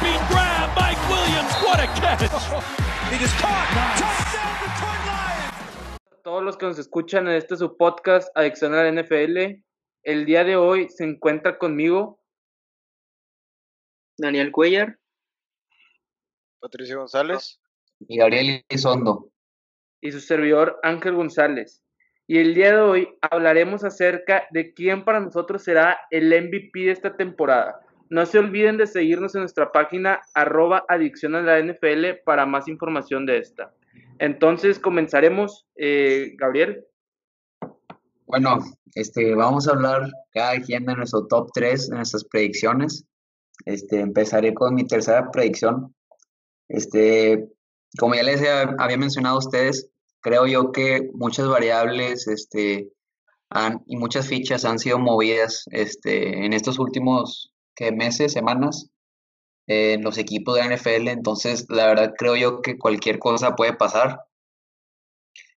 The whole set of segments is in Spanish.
Leaping grab, Mike Williams, what a catch! It is caught. Touchdown, Detroit Lions. todos los que nos escuchan en este su podcast Adicción a la NFL. El día de hoy se encuentra conmigo Daniel Cuellar. Patricio González. y Gabriel Isondo. y su servidor Ángel González. Y el día de hoy hablaremos acerca de quién para nosotros será el MVP de esta temporada. No se olviden de seguirnos en nuestra página arroba adicción a la NFL para más información de esta. Entonces comenzaremos, eh, Gabriel. Bueno, este, vamos a hablar cada quien de nuestro top 3, de nuestras predicciones. Este, empezaré con mi tercera predicción. Este, como ya les había mencionado a ustedes, creo yo que muchas variables este, han, y muchas fichas han sido movidas este, en estos últimos ¿qué, meses, semanas, en los equipos de la NFL. Entonces, la verdad, creo yo que cualquier cosa puede pasar.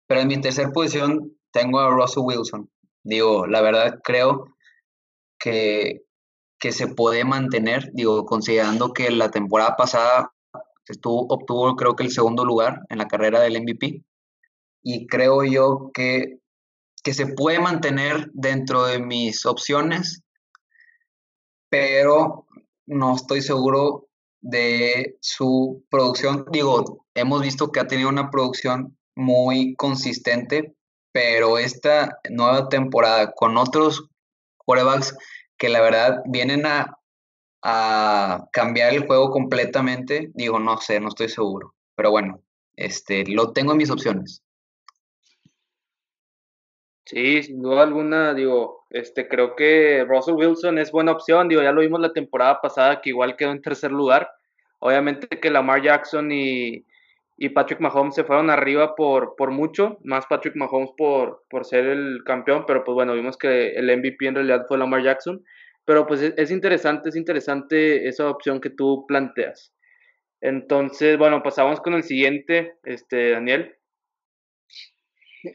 Pero en mi tercera posición tengo a Russell Wilson. Digo, la verdad creo que, que se puede mantener, digo, considerando que la temporada pasada estuvo, obtuvo creo que el segundo lugar en la carrera del MVP. Y creo yo que, que se puede mantener dentro de mis opciones, pero no estoy seguro de su producción. Digo, hemos visto que ha tenido una producción muy consistente, pero esta nueva temporada con otros quarterbacks que la verdad vienen a, a cambiar el juego completamente, digo, no sé, no estoy seguro. Pero bueno, este, lo tengo en mis opciones. Sí, sin duda alguna, digo, este, creo que Russell Wilson es buena opción, digo, ya lo vimos la temporada pasada que igual quedó en tercer lugar. Obviamente que Lamar Jackson y, y Patrick Mahomes se fueron arriba por, por mucho, más Patrick Mahomes por, por ser el campeón, pero pues bueno, vimos que el MVP en realidad fue Lamar Jackson. Pero pues es, es interesante, es interesante esa opción que tú planteas. Entonces, bueno, pasamos con el siguiente, este, Daniel.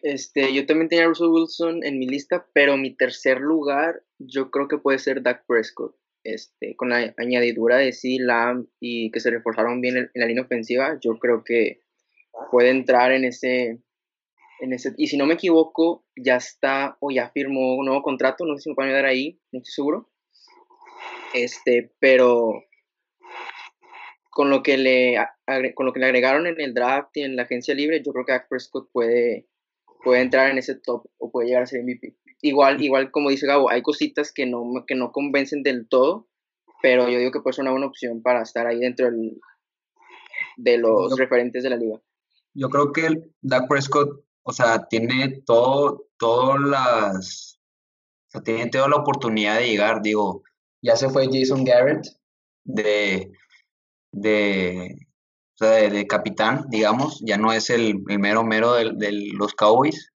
Este, yo también tenía a Russell Wilson en mi lista, pero mi tercer lugar yo creo que puede ser Dak Prescott. Este, con la añadidura de C. Lamb y que se reforzaron bien en, la línea ofensiva, yo creo que puede entrar en ese, en ese. Y si no me equivoco, ya está o ya firmó un nuevo contrato. No sé si me pueden ayudar ahí, no estoy seguro. Este, pero con lo que le con lo que le agregaron en el draft y en la agencia libre, yo creo que Dak Prescott puede, puede entrar en ese top o puede llegar a ser MVP. Igual, igual como dice Gabo, hay cositas que no, que no convencen del todo, pero yo digo que puede ser una buena opción para estar ahí dentro del- de los Yo- referentes de la liga. Yo creo que el Dak Prescott, o sea, tiene todo, todas las, o sea, tiene toda la oportunidad de llegar, digo, ya se fue Jason Garrett de, de, o sea, de, capitán, digamos, ya no es el, el mero mero de, los Cowboys,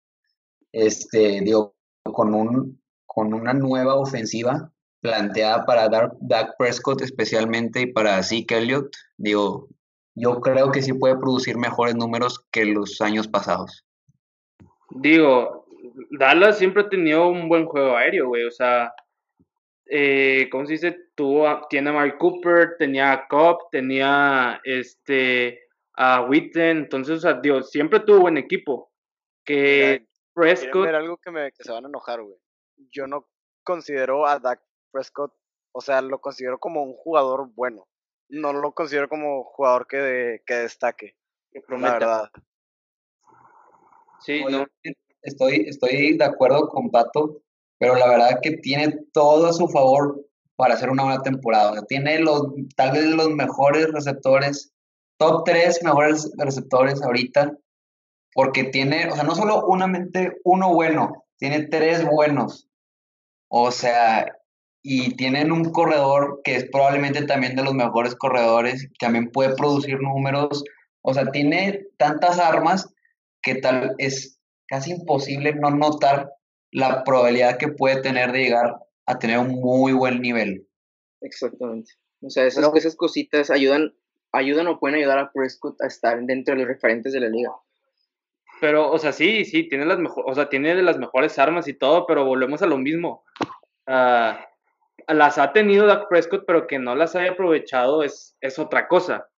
este, digo, con un, con una nueva ofensiva planteada para dar Dak Prescott especialmente y para Zeke Elliott, digo, yo creo que sí puede producir mejores números que los años pasados. Digo, Dallas siempre ha tenido un buen juego aéreo, güey. O sea, eh, ¿cómo se dice? Tuvo, a- tiene a Mark Cooper, tenía a Cobb, tenía este, a Witten. Entonces, o sea, digo, siempre tuvo buen equipo. Que Mira, ¿Quieren Prescott, ver algo que, me, que se van a enojar, güey? Yo no considero a Dak Prescott, o sea, lo considero como un jugador bueno. No lo considero como jugador que, de- que destaque, que la verdad. Sí, No, Estoy, estoy de acuerdo con Pato, pero la verdad que tiene todo a su favor para hacer una buena temporada. O sea, tiene los, tal vez los mejores receptores, top 3 mejores receptores ahorita, porque tiene, o sea, no solo unamente uno bueno, tiene tres buenos. O sea, y tienen un corredor que es probablemente también de los mejores corredores, también puede producir números. O sea, tiene tantas armas que tal es casi imposible no notar la probabilidad que puede tener de llegar a tener un muy buen nivel. Exactamente. O sea, esas, esas cositas ayudan, ayudan o pueden ayudar a Prescott a estar dentro de los referentes de la liga. Pero, o sea, sí, sí, tiene las mejores, o sea, tiene de las mejores armas y todo, pero volvemos a lo mismo. Ah, las ha tenido Dak Prescott, pero que no las haya aprovechado es, es otra cosa.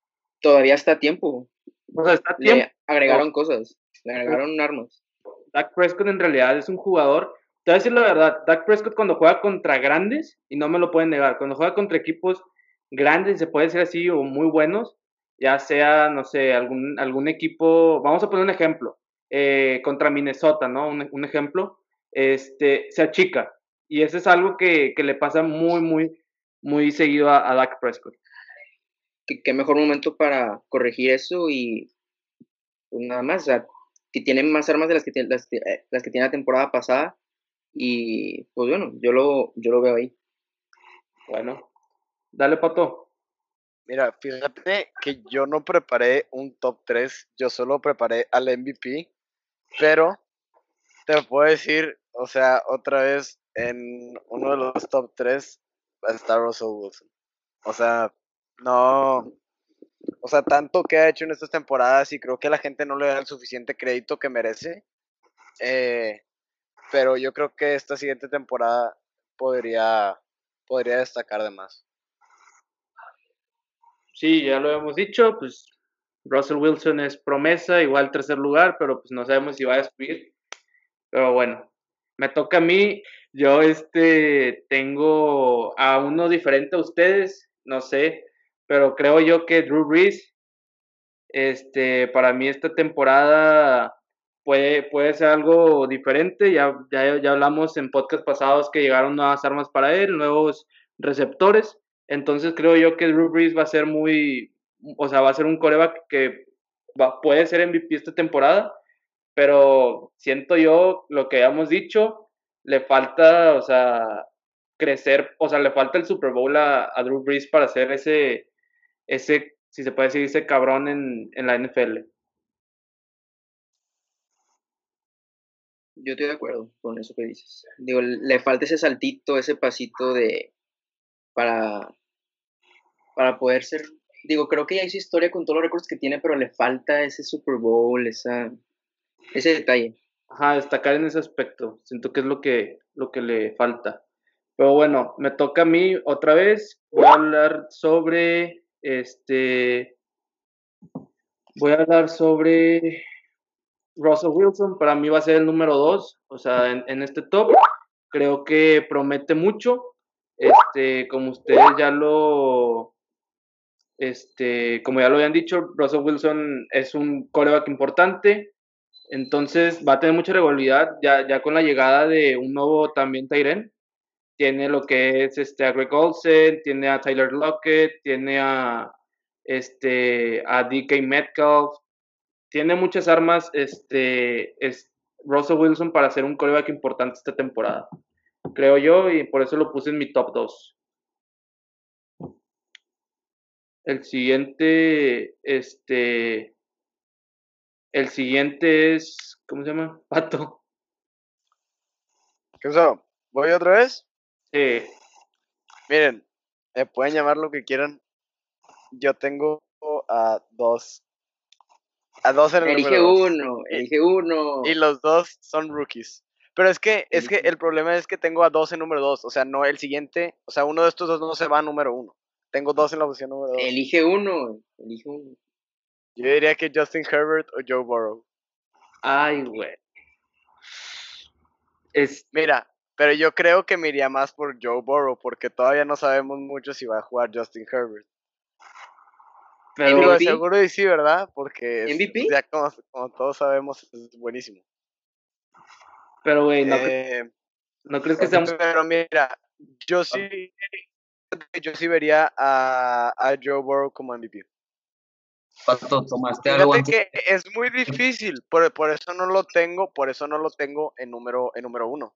Todavía está a tiempo. O sea, está a tiempo. Le agregaron cosas, le agregaron armas. Dak Prescott en realidad es un jugador. Te voy a decir la verdad, Dak Prescott cuando juega contra grandes, y no me lo pueden negar, cuando juega contra equipos grandes, se puede decir así, o muy buenos, ya sea, no sé, algún, algún equipo, vamos a poner un ejemplo, eh, contra Minnesota, ¿no? Un, ejemplo, este, se achica. Y eso es algo que, que le pasa muy, muy, muy seguido a, Dak Prescott. ¿Qué, ¿Qué, mejor momento para corregir eso y pues nada más, o que tienen más armas de las que, tiene, las, eh, las que tiene la temporada pasada y pues bueno, yo lo, yo lo veo ahí. Bueno, dale Pato. Mira, fíjate que yo no preparé un top 3, yo solo preparé al MVP, pero te puedo decir, o sea, otra vez en uno de los top 3 está Russell Wilson. O sea, no, o sea, tanto que ha hecho en estas temporadas y creo que la gente no le da el suficiente crédito que merece. Eh, pero yo creo que esta siguiente temporada podría, podría destacar de más. Sí, ya lo hemos dicho, pues Russell Wilson es promesa, igual tercer lugar, pero pues no sabemos si va a subir. Pero bueno, me toca a mí. Yo este tengo a uno diferente a ustedes, no sé, pero creo yo que Drew Brees, este, para mí esta temporada puede, puede ser algo diferente. Ya, ya, ya hablamos en podcast pasados que llegaron nuevas armas para él, nuevos receptores. Entonces creo yo que Drew Brees va a ser muy, o sea, va a ser un coreback que va, puede ser MVP esta temporada, pero siento yo lo que habíamos dicho, le falta, o sea, crecer, o sea, le falta el Super Bowl a, Drew Brees para ser ese, ese, si se puede decir, ese cabrón en, en la NFL. Yo estoy de acuerdo con eso que dices. Digo, le falta ese saltito, ese pasito de para para poder ser, digo, creo que ya hizo historia con todos los récords que tiene, pero le falta ese Super Bowl, esa, ese detalle. Ajá, destacar en ese aspecto. Siento que es lo que, lo que le falta. Pero bueno, me toca a mí otra vez. Voy a hablar sobre este. Voy a hablar sobre Russell Wilson. Para mí va a ser el número dos. O sea, en, en este top. Creo que promete mucho. Este, como ustedes ya lo, este, como ya lo habían dicho, Russell Wilson es un coreback importante, entonces va a tener mucha regularidad ya, ya con la llegada de un nuevo también Tyren. Tiene lo que es este, a Greg Olsen, tiene a Tyler Lockett, tiene a, este, a DK Metcalf, tiene muchas armas este, es Russell Wilson para ser un coreback importante esta temporada, creo yo, y por eso lo puse en mi top 2. El siguiente, este, el siguiente es, ¿cómo se llama? Pato. ¿Qué pasó? ¿Voy otra vez? Sí. Miren, me pueden llamar lo que quieran. Yo tengo a dos. A dos en el elige número dos. uno, elige uno. Y los dos son rookies. Pero es que, es que el problema es que tengo a dos en número dos. O sea, no el siguiente. O sea, uno de estos dos no se va a número uno. Tengo dos en la posición número dos. Elige uno, elige uno. Yo diría que Justin Herbert o Joe Burrow. Ay, güey. Es, Mira, pero yo creo que me iría más por Joe Burrow porque todavía no sabemos mucho si va a jugar Justin Herbert. pero, seguro y sí, ¿verdad? Porque es- MVP? ya como, como todos sabemos es buenísimo. pero, güey, no, Eh, no crees que sea pero mira, yo sí, yo sí vería a, a Joe Burrow como MVP. Pato, tomaste algo antes. que es muy difícil, por, por eso no lo tengo, por eso no lo tengo en número, en número uno.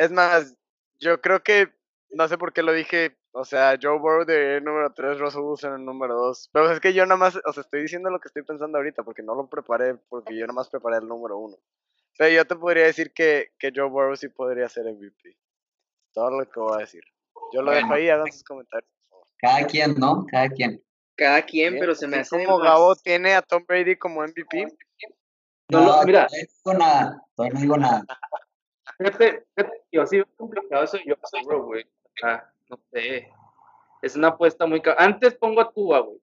Es más, yo creo que, no sé por qué lo dije, o sea, Joe Burrow de número 3, Russell Wilson en número 2. Pero es que yo nada más, o sea, estoy diciendo lo que estoy pensando ahorita, porque no lo preparé, porque yo nada más preparé el número uno. Pero yo te podría decir que, que Joe Burrow sí podría ser MVP. Todo lo que voy a decir. Yo lo dejo ahí, hagan sus comentarios. Cada quien, ¿no? Cada quien. Cada quien, pero se me hace como más- Gabo tiene a Tom Brady como MVP, No, No, mira. no digo nada. Todavía no digo nada. Fíjate, fíjate, yo sí veo complicado eso de Joe Burrow, güey. Ah, no sé. Es una apuesta muy... Antes pongo a Tua, güey.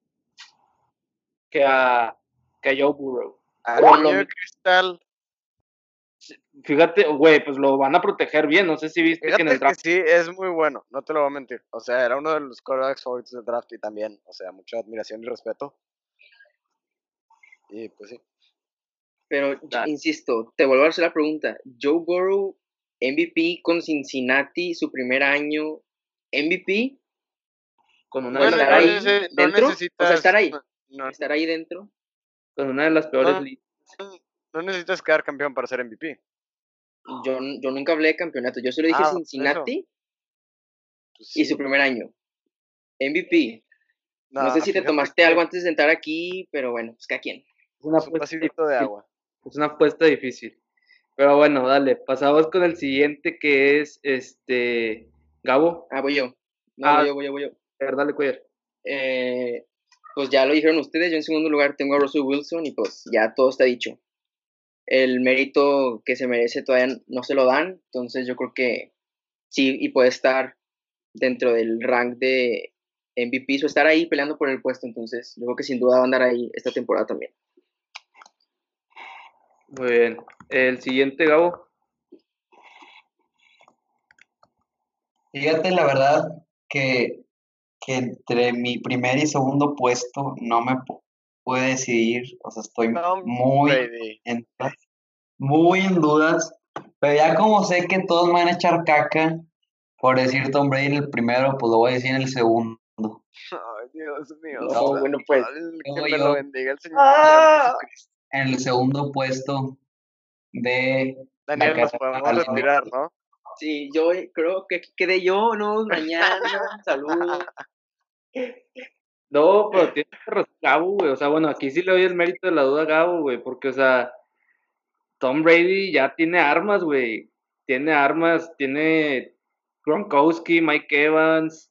Que a, que a Joe Burrow. Niño de mi- cristal. Fíjate, güey, pues lo van a proteger bien. No sé si viste que en Fíjate el que draft... sí, es muy bueno, no te lo voy a mentir. O sea, era uno de los quarterbacks favoritos del draft y también, o sea, mucha admiración y respeto. Y pues sí. Pero, yo insisto, te vuelvo a hacer la pregunta. Joe Burrow, MVP con Cincinnati, su primer año, MVP, Con una, Bueno, estar ahí nece- dentro, o sea, estar ahí. no- no- estar ahí dentro. con una de las peores No. ligas. no necesitas quedar campeón para ser MVP. Yo, yo nunca hablé de campeonato, yo solo dije Ah, Cincinnati Pues y su primer año. MVP. No, sé si te tomaste que algo antes de entrar aquí, pero bueno, pues quien. Es una es un apuesta de agua. Es una apuesta difícil. Pero bueno, dale, pasamos con el siguiente que es este Gabo. Ah, voy yo. No, Ah. voy yo, voy yo, voy yo. A ver, dale, cuidar. Eh, pues ya lo dijeron ustedes, yo en segundo lugar tengo a Russell Wilson y pues ya todo está dicho. El mérito que se merece todavía no se lo dan, entonces yo creo que sí y puede estar dentro del rank de MVP o estar ahí peleando por el puesto, entonces yo creo que sin duda va a andar ahí esta temporada también. Muy bien. El siguiente, Gabo. Fíjate, la verdad, que, que entre mi primer y segundo puesto no me pu- pude decidir. O sea, estoy muy en, muy en dudas. Pero ya como sé que todos me van a echar caca por decir Tom Brady en el primero, pues lo voy a decir en el segundo. Ay, Dios mío. No, bueno, pues, Que me yo- lo bendiga el Señor ¡Ah! Jesucristo. En el segundo puesto de Daniel, nos podemos retirar, ¿no? Sí, yo creo que aquí quedé yo, ¿no? Mañana, saludos. No, pero tiene que razón Gabo, güey. O sea, bueno, aquí sí le doy el mérito de la duda a Gabo, güey. Porque, o sea, Tom Brady ya tiene armas, güey. Tiene armas, tiene Gronkowski, Mike Evans,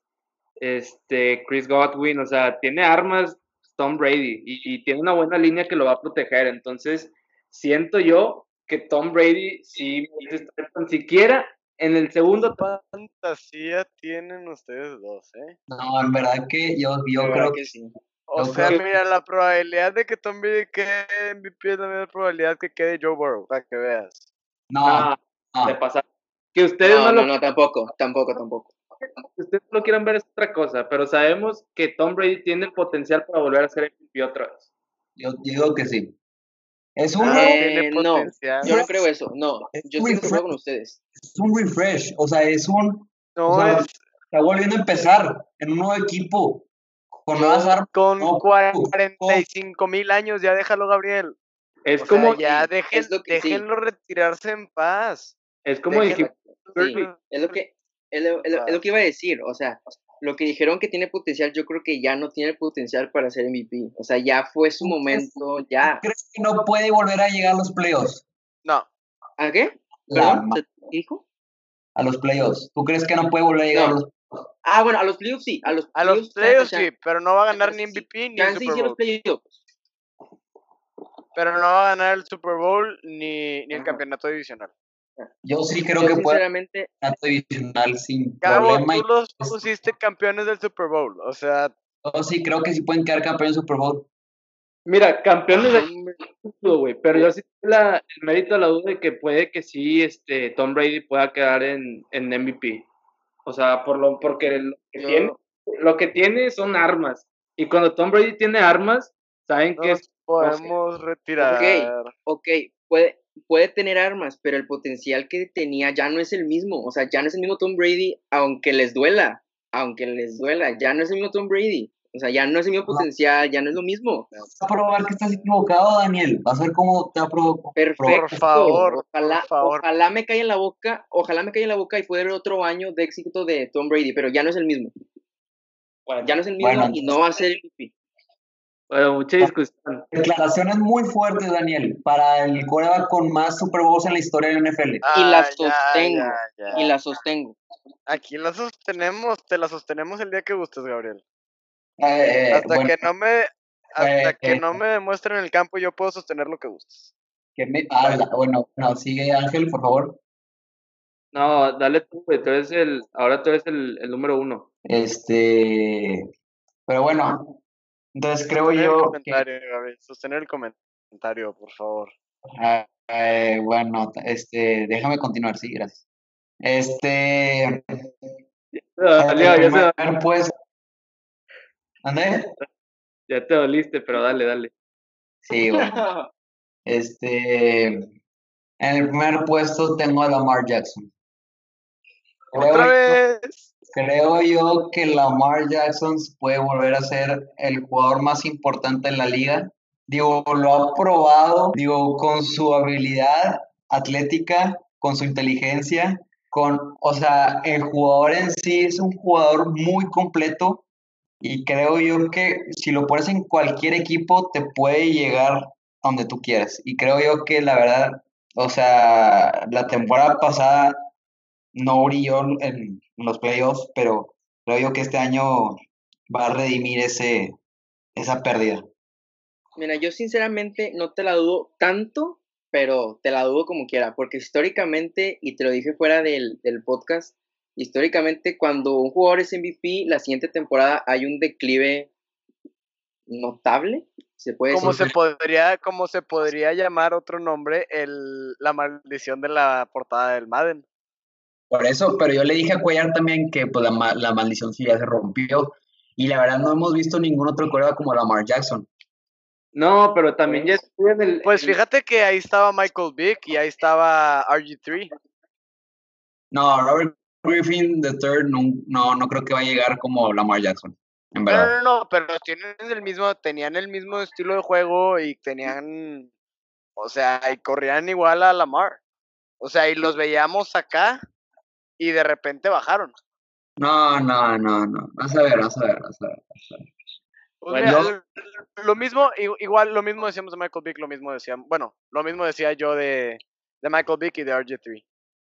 este, Chris Godwin. O sea, tiene armas Tom Brady. Y, y tiene una buena línea que lo va a proteger. Entonces, siento yo que Tom Brady estar tan siquiera en el segundo fantasía tienen ustedes dos, ¿eh? No, en verdad que yo, yo creo que que sí. O Yo sea, mira, la probabilidad de que Tom Brady quede MVP es la misma probabilidad que quede Joe Burrow, para que veas. no, ah, no. de pasar. Que ustedes no, No, lo no, no, tampoco, tampoco, tampoco. Que ustedes lo quieran ver es otra cosa, pero sabemos que Tom Brady tiene el potencial para volver a ser MVP otra vez. Yo digo que sí. Es un, Ah, Eh, no. Yo no creo eso, no. Es Yo estoy de acuerdo con ustedes. es un refresh, o sea, es un, No o sea, es está volviendo a empezar en un nuevo equipo, con nuevas armas. con no, 45 mil años, ya déjalo, Gabriel. Es O como, sea, ya dejen, es lo que sí. déjenlo retirarse en paz. es como dijimos, Sí, es lo que es lo, es lo- es lo que iba a decir, o sea, lo que dijeron que tiene potencial, yo creo que ya no tiene el potencial para ser MVP. O sea, ya fue su momento, ya. ¿Crees que no puede volver a llegar a los playoffs? No, ¿A qué? La ¿Perdón? ¿Se dijo? a los playoffs. ¿Tú crees que no puede volver a llegar No. a los Ah, bueno, a los playoffs sí, a los a los playoffs, playoffs chance, sí, pero no va a ganar ni sí. MVP ni el chance y sí Super los Bowl. playoffs. Pero no va a ganar el Super Bowl ni, ni el campeonato divisional. Yo sí creo Yo que puede sinceramente, campeonato divisional sin Cabo, problema. y tú los es- pusiste campeones del Super Bowl. O sea, Yo sí creo que sí pueden quedar campeones de Super Bowl. Mira, campeones de hombre, título, güey, pero yo sí tengo la, el mérito de la duda de que puede que sí este, Tom Brady pueda quedar en, en MVP. O sea, por lo, porque lo que, Yo- tiene, lo que tiene son armas. Y cuando Tom Brady tiene armas, saben no que nos es podemos retirar. ok, puede, puede tener armas, pero el potencial que tenía ya no es el mismo. O sea, ya no es el mismo Tom Brady, aunque les duela, aunque les duela, ya no es el mismo Tom Brady. O sea, ya no es el mismo potencial, ya no es lo mismo. Vas a probar que estás equivocado, Daniel. Vas a ver cómo te ha provocado. Perfecto. favor, ojalá, por favor. ojalá me caiga en la boca, ojalá me caiga en la boca y pueda haber otro año de éxito de Tom Brady, pero ya no es el mismo. Ya no es el mismo Bueno, y no va a ser el MVP. Bueno, mucha discusión. Declaraciones muy fuertes, Daniel, para el coreback con más Super Bowls en la historia del NFL. Y la Ah, ya, sostengo, ya, ya. Y la sostengo. Aquí la sostenemos, te la sostenemos el día que gustes, Gabriel. Eh, eh, Hasta bueno, que no me hasta eh, que eh. no me demuestren en el campo, yo puedo sostener lo que gustes. que me- ah, la- bueno, no, sigue Ángel, por favor. No, dale tú, güey. Tú eres el, ahora tú eres el, el número uno. Este, pero bueno, entonces creo Sostener el yo que, comentario, Gabriel. Sostener el comentario, por favor. ah, eh, bueno, este, déjame continuar, sí, gracias. Este, Ah, el Leo, ya, se- primer puesto, ¿dónde? ya te doliste, pero dale, dale. Sí, bueno. Este, en el primer puesto tengo a Lamar Jackson. Creo Otra vez. Creo yo que Lamar Jackson puede volver a ser el jugador más importante en la liga. Digo, lo ha probado, digo, con su habilidad atlética, con su inteligencia, con, o sea, el jugador en sí es un jugador muy completo y creo yo que si lo pones en cualquier equipo te puede llegar a donde tú quieras. Y creo yo que la verdad, o sea, la temporada pasada no brilló en, los playoffs, pero creo yo que este año va a redimir ese, esa pérdida. Mira, yo sinceramente no te la dudo tanto, pero te la dudo como quiera, porque históricamente, y te lo dije fuera del, del podcast, históricamente cuando un jugador es MVP, la siguiente temporada hay un declive notable, se puede Como decir. se podría, como se podría llamar otro nombre, el, la maldición de la portada del Madden. Por eso, pero yo le dije a Cuellar también que pues, la, la maldición sí ya se rompió. Y la verdad no hemos visto ningún otro coreback como Lamar Jackson. No, pero también ya estuve en el. Pues fíjate que ahí estaba Michael Vick y ahí estaba RG3. No, Robert Griffin III no, no, no creo que va a llegar como Lamar Jackson, en No, no, no, pero tienen el mismo, tenían el mismo estilo de juego y tenían, o sea, y corrían igual a Lamar. O sea, y los veíamos acá y de repente bajaron. No, no, no, no. Vas a ver, vas a ver, vas a ver. Bueno. lo- lo mismo, igual lo mismo decíamos de Michael Vick, lo mismo decía, bueno, lo mismo decía yo de, de Michael Vick y de RG3.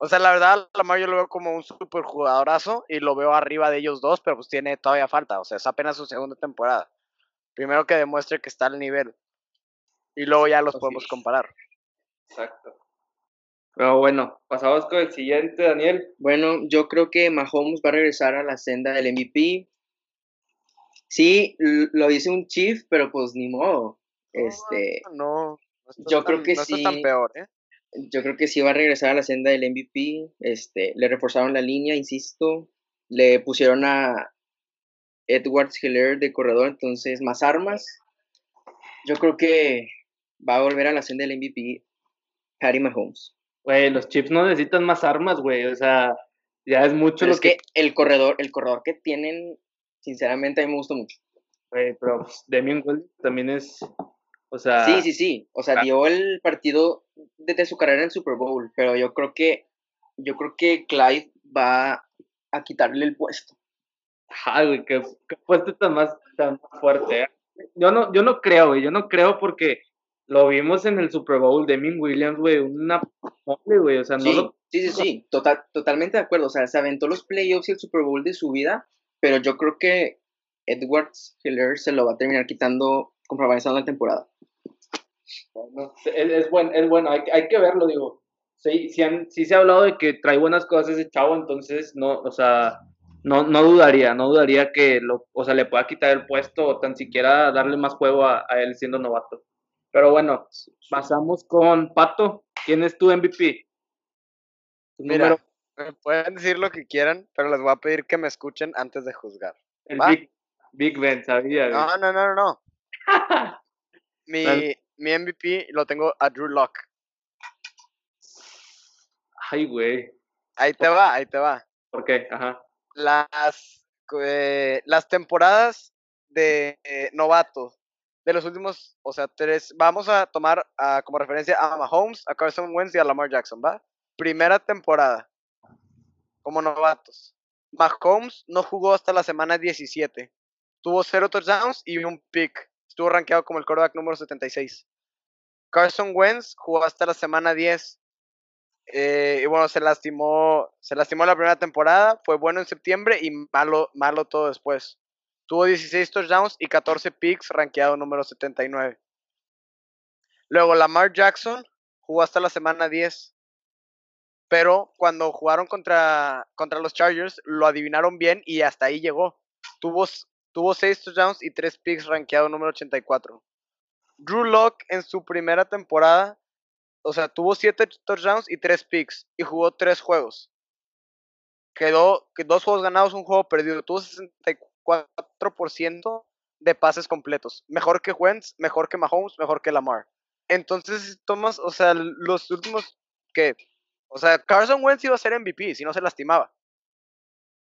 O sea, la verdad, Lamar yo lo veo como un super jugadorazo y lo veo arriba de ellos dos, pero pues tiene todavía falta, o sea, es apenas su segunda temporada. Primero que demuestre que está al nivel y luego ya los podemos comparar. Exacto. Pero bueno, pasamos con el siguiente, Daniel. Bueno, yo creo que Mahomes va a regresar a la senda del MVP. Sí, lo dice un Chief, pero pues ni modo. Este, No, no estás yo creo que no estás tan sí. peor, ¿eh? yo creo que sí va a regresar a la senda del MVP. Este, le reforzaron la línea, insisto. Le pusieron a Edwards Hiller de corredor, entonces más armas. Yo creo que va a volver a la senda del MVP Patty Mahomes. Güey, los Chips no necesitan más armas, güey. O sea, ya es mucho Pero lo es que el corredor, el corredor que tienen, sinceramente a mí me gusta mucho. Güey, pero pues, Damian Williams también es. O sea. Sí, sí, sí. O sea, ah. dio el partido desde su carrera en el Super Bowl, pero yo creo que yo creo que Clyde va a quitarle el puesto. Ajá, güey, qué, qué puesto tan más, tan más fuerte. ¿eh? Yo no, yo no creo, güey. Yo no creo porque lo vimos en el Super Bowl. Damian Williams, güey, una mole, güey. O sea, no Sí, lo. sí, sí, sí, total, totalmente de acuerdo. O sea, se aventó los playoffs y el Super Bowl de su vida, pero yo creo que Edwards Hiller se lo va a terminar quitando conforme avanzando la temporada. es, es, buen, es bueno, hay, hay que verlo, digo. Sí, sí, han- sí se ha hablado de que trae buenas cosas ese chavo, entonces no, o sea, no, no dudaría, no dudaría que lo, o sea, le pueda quitar el puesto o tan siquiera darle más juego a, a él siendo novato. Pero bueno, pasamos con Pato. ¿Quién es tu MVP? Tu Mira, me pueden decir lo que quieran, pero les voy a pedir que me escuchen antes de juzgar. el. Big, Big Ben, sabía. No, no, no, no, no. Mi, mi MVP lo tengo a Drew Lock. Ay, güey. Ahí te va, ahí te va. ¿Por qué? Ajá. Las, eh, las temporadas de eh, novatos de los últimos, o sea, tres, vamos a tomar ah, como referencia a Mahomes, a Carson Wentz y a Lamar Jackson, ¿va? Primera temporada como novatos. Mahomes no jugó hasta la semana 17. Tuvo cero touchdowns y un pick. Estuvo rankeado como el quarterback número 76. Carson Wentz jugó hasta la semana 10. Eh, y bueno, se lastimó, se lastimó la primera temporada, fue bueno en septiembre y malo, malo todo después. Tuvo 16 touchdowns y 14 picks, rankeado número 79. Luego Lamar Jackson jugó hasta la semana 10. pero cuando jugaron contra, contra los Chargers, lo adivinaron bien y hasta ahí llegó. Tuvo, tuvo seis touchdowns y tres picks rankeado número 84. Drew Locke en su primera temporada, o sea, tuvo siete touchdowns y tres picks y jugó tres juegos. Quedó que dos juegos ganados, un juego perdido. Tuvo 64% de pases completos. Mejor que Wentz, mejor que Mahomes, mejor que Lamar. Entonces, Thomas, o sea, los últimos que, o sea, Carson Wentz iba a ser MVP si no se lastimaba.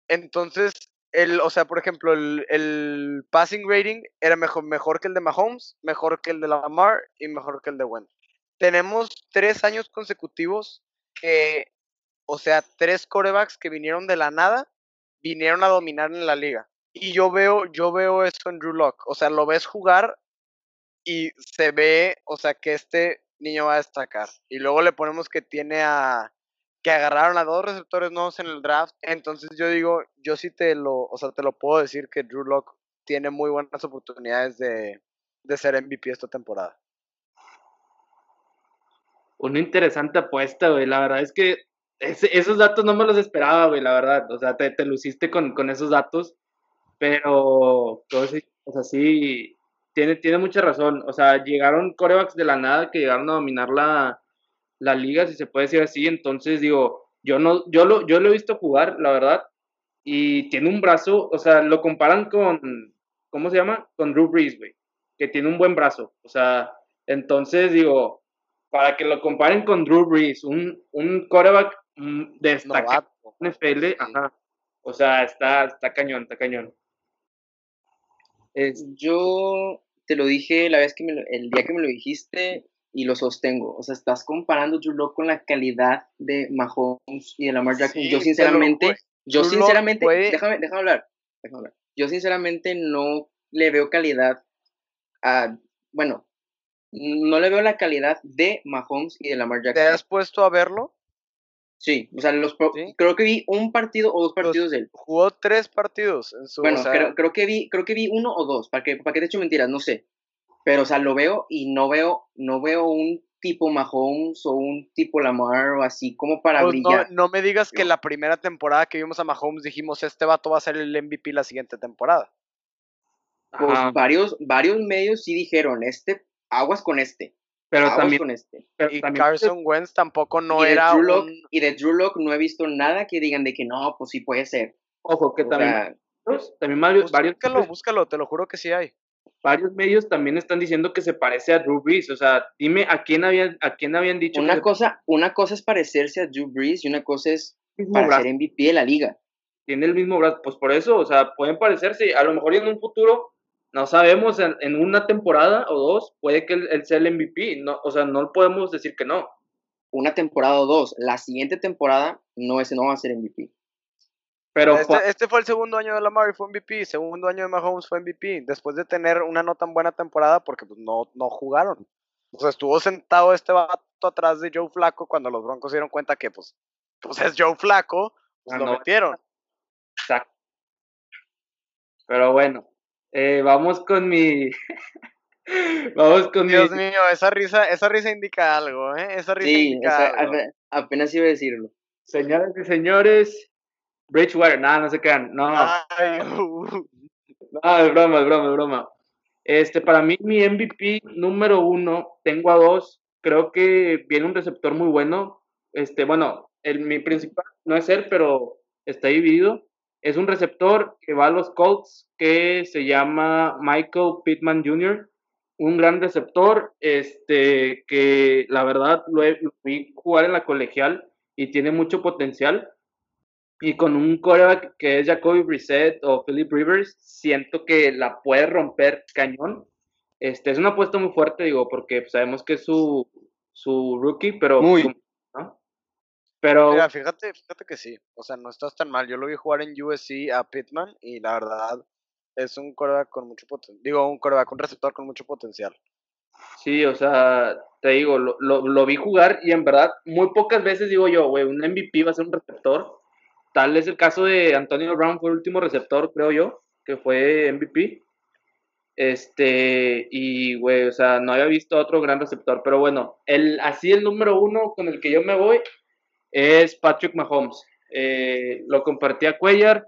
Entonces, el, o sea, por ejemplo, el, el passing rating era mejor, mejor que el de Mahomes, mejor que el de Lamar y mejor que el de Wentz. Tenemos tres años consecutivos que, o sea, tres corebacks que vinieron de la nada, vinieron a dominar en la liga. Y yo veo, yo veo eso en Drew Lock. O sea, lo ves jugar y se ve, o sea, que este niño va a destacar. Y luego le ponemos que tiene a que agarraron a dos receptores nuevos en el draft. Entonces yo digo, yo sí te lo, o sea, te lo puedo decir que Drew Lock tiene muy buenas oportunidades de, de ser MVP esta temporada. Una interesante apuesta, güey. La verdad es que esos datos no me los esperaba, güey, la verdad. O sea, te, te luciste con, con esos datos. Pero, o sea, sí, tiene, tiene mucha razón. O sea, llegaron corebacks de la nada que llegaron a dominar la, la liga, si se puede decir así. Entonces, digo, yo no, yo lo, yo lo he visto jugar, la verdad. Y tiene un brazo, o sea, lo comparan con, ¿cómo se llama? Con Drew Brees, güey. Que tiene un buen brazo. O sea, entonces, digo, para que lo comparen con Drew Brees, un, un coreback mm, destacado NFL, ajá. O sea, está, está cañón, está cañón. Yo te lo dije la vez que me el día que me lo dijiste y lo sostengo. O sea, estás comparando Drew Lock con la calidad de Mahomes y de Lamar Jackson. yo sinceramente, yo sinceramente, déjame, déjame hablar, déjame hablar. Yo sinceramente no le veo calidad a, bueno, no le veo la calidad de Mahomes y de Lamar Jackson. ¿Te has puesto a verlo? Sí, o sea, los creo que vi un partido o dos partidos de él. Jugó tres partidos en su Bueno, creo, que vi, creo que vi uno o dos, para que, para que te eche mentiras, no sé. Pero, o sea, lo veo y no veo, no veo un tipo Mahomes o un tipo Lamar o así como para pues brillar. No, me digas que la primera temporada que vimos a Mahomes dijimos este vato va a ser el MVP la siguiente temporada. Pues varios, varios medios sí dijeron, este, aguas con este. Pero también, con este. y Carson Wentz tampoco no era Y de Drew Lock no he visto nada que digan de que no, pues sí puede ser. Ojo, que también, también varios, varios... Búscalo, búscalo, te lo juro que sí hay. Varios medios también están diciendo que se parece a Drew Brees, o sea, dime a quién habían, a quién habían dicho una cosa, una cosa es parecerse a Drew Brees y una cosa es para ser MVP de la liga. Tiene el mismo brazo, pues por eso, o sea, pueden parecerse, a lo mejor en un futuro no sabemos, en, una temporada o dos puede que él, sea el MVP, no, o sea, no podemos decir que no. Una temporada o dos, la siguiente temporada no, ese no va a ser MVP. Pero este, este, fue el segundo año de Lamar y fue MVP, segundo año de Mahomes fue MVP, después de tener una no tan buena temporada porque pues, no, no jugaron. O sea, estuvo sentado este vato atrás de Joe Flaco cuando los Broncos se dieron cuenta que pues, pues es Joe Flaco, pues ah, lo metieron. Exacto. Pero bueno, eh, vamos con mi. vamos con Dios mío, esa risa, esa risa indica algo, ¿eh? Esa risa indica algo. Apenas iba a decirlo. Señoras y señores, Bridgewater, nada, no se quedan. No. no, es broma, es broma, es broma. Este, para mí, mi MVP número uno, tengo a dos. Creo que viene un receptor muy bueno. Este, bueno, el, mi principal no es él, pero está dividido. Es un receptor que va a los Colts que se llama Michael Pittman Jr., un gran receptor, este, que la verdad lo, vi jugar en la colegial y tiene mucho potencial. Y con un coreback que es Jacoby Brissett o Philip Rivers, siento que la puede romper cañón. Este, es una apuesta muy fuerte, digo, porque sabemos que es su, su rookie, pero muy. Pero. Mira, fíjate, fíjate que sí. O sea, no estás tan mal. Yo lo vi jugar en USC a Pittman y la verdad es un coreback con mucho potencial. Digo, un coreback, un receptor con mucho potencial. Sí, o sea, te digo, lo, lo, vi jugar y en verdad, muy pocas veces digo yo, güey, un MVP va a ser un receptor. Tal es el caso de Antonio Brown, fue el último receptor, creo yo, que fue MVP. Este, y güey, o sea, no había visto otro gran receptor, pero bueno, el, así el número uno con el que yo me voy es Patrick Mahomes. Eh, lo compartía Cuellar,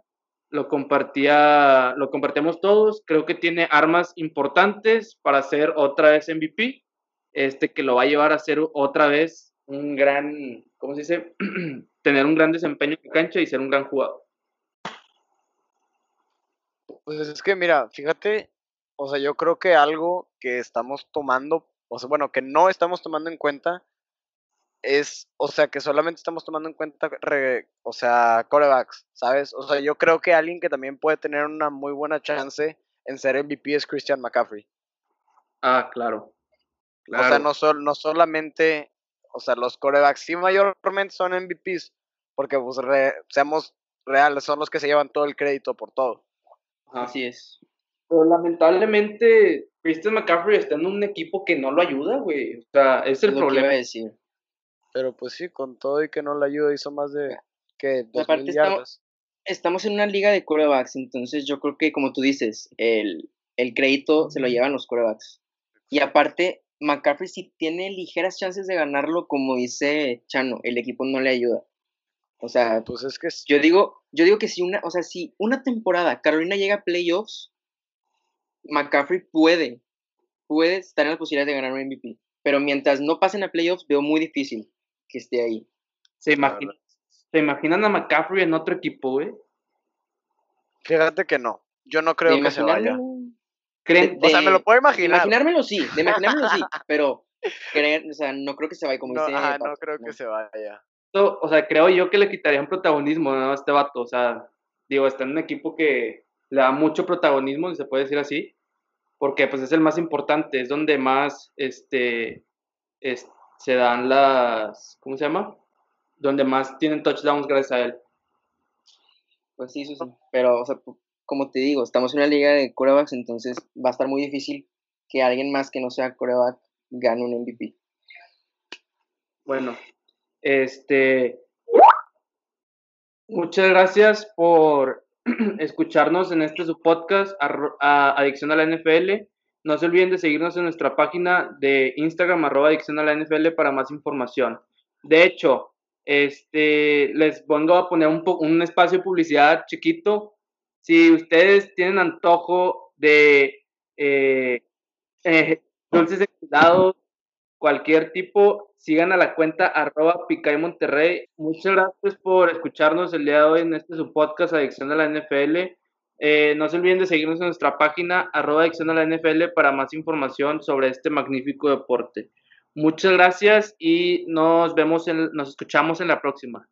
lo compartía, lo compartimos todos. Creo que tiene armas importantes para ser otra vez MVP. Este que lo va a llevar a ser otra vez un gran, ¿cómo se dice? Tener un gran desempeño en cancha y ser un gran jugador. Pues es que mira, fíjate, o sea, yo creo que algo que estamos tomando, o sea, bueno, que no estamos tomando en cuenta es, o sea, que solamente estamos tomando en cuenta, o sea, corebacks, ¿sabes? O sea, yo creo que alguien que también puede tener una muy buena chance en ser MVP es Christian McCaffrey. Ah, claro. O sea, no, no solamente, o sea, los corebacks sí mayormente son MVPs, porque pues seamos reales, son los que se llevan todo el crédito por todo. Así es. Pero lamentablemente, Christian McCaffrey está en un equipo que no lo ayuda, güey. O sea, es el problema. decir. Pero pues sí, con todo y que no le ayuda, hizo más de que dos estamos, estamos, en una liga de corebacks, entonces yo creo que, como tú dices, el, el crédito se lo llevan los corebacks. Y aparte, McCaffrey sí tiene ligeras chances de ganarlo, como dice Chano, el equipo no le ayuda. O sea, pues es que yo digo, yo digo que si una, o sea, si una temporada Carolina llega a playoffs, McCaffrey puede, puede estar en la posibilidad de ganar un MVP. Pero mientras no pasen a playoffs, veo muy difícil que esté ahí. ¿Se, ¿Se imaginan a McCaffrey en otro equipo, güey? Fíjate que no. Yo no creo que se vaya. ¿Creen? o sea, me lo puedo imaginar. imaginármelo sí, de imaginármelo sí, pero o sea, no creo que se vaya como no, dice. no creo que se vaya. O sea, creo yo que le quitarían protagonismo ¿no? a este vato. O sea, digo, está en un equipo que le da mucho protagonismo, si se puede decir así, porque pues es el más importante, es donde más este, es, se dan las, ¿cómo se llama? Donde más tienen touchdowns gracias a él. Pues sí, sí. Pero, o sea, como te digo, estamos en una liga de corebacks, entonces va a estar muy difícil que alguien más que no sea coreback gane un MVP. Bueno, este. Muchas gracias por escucharnos en este su podcast, Adicción a la NFL. No se olviden de seguirnos en nuestra página de Instagram, arroba adicción a la NFL, para más información. De hecho, este, les pongo a poner un, un espacio de publicidad chiquito. Si ustedes tienen antojo de eh, eh, dulces helados, cualquier tipo, sigan a la cuenta arroba Picay Monterrey. Muchas gracias por escucharnos el día de hoy en este su podcast Adicción a la NFL. Eh, no se olviden de seguirnos en nuestra página arroba adicción a la NFL para más información sobre este magnífico deporte. Muchas gracias y nos vemos, en, nos escuchamos en la próxima.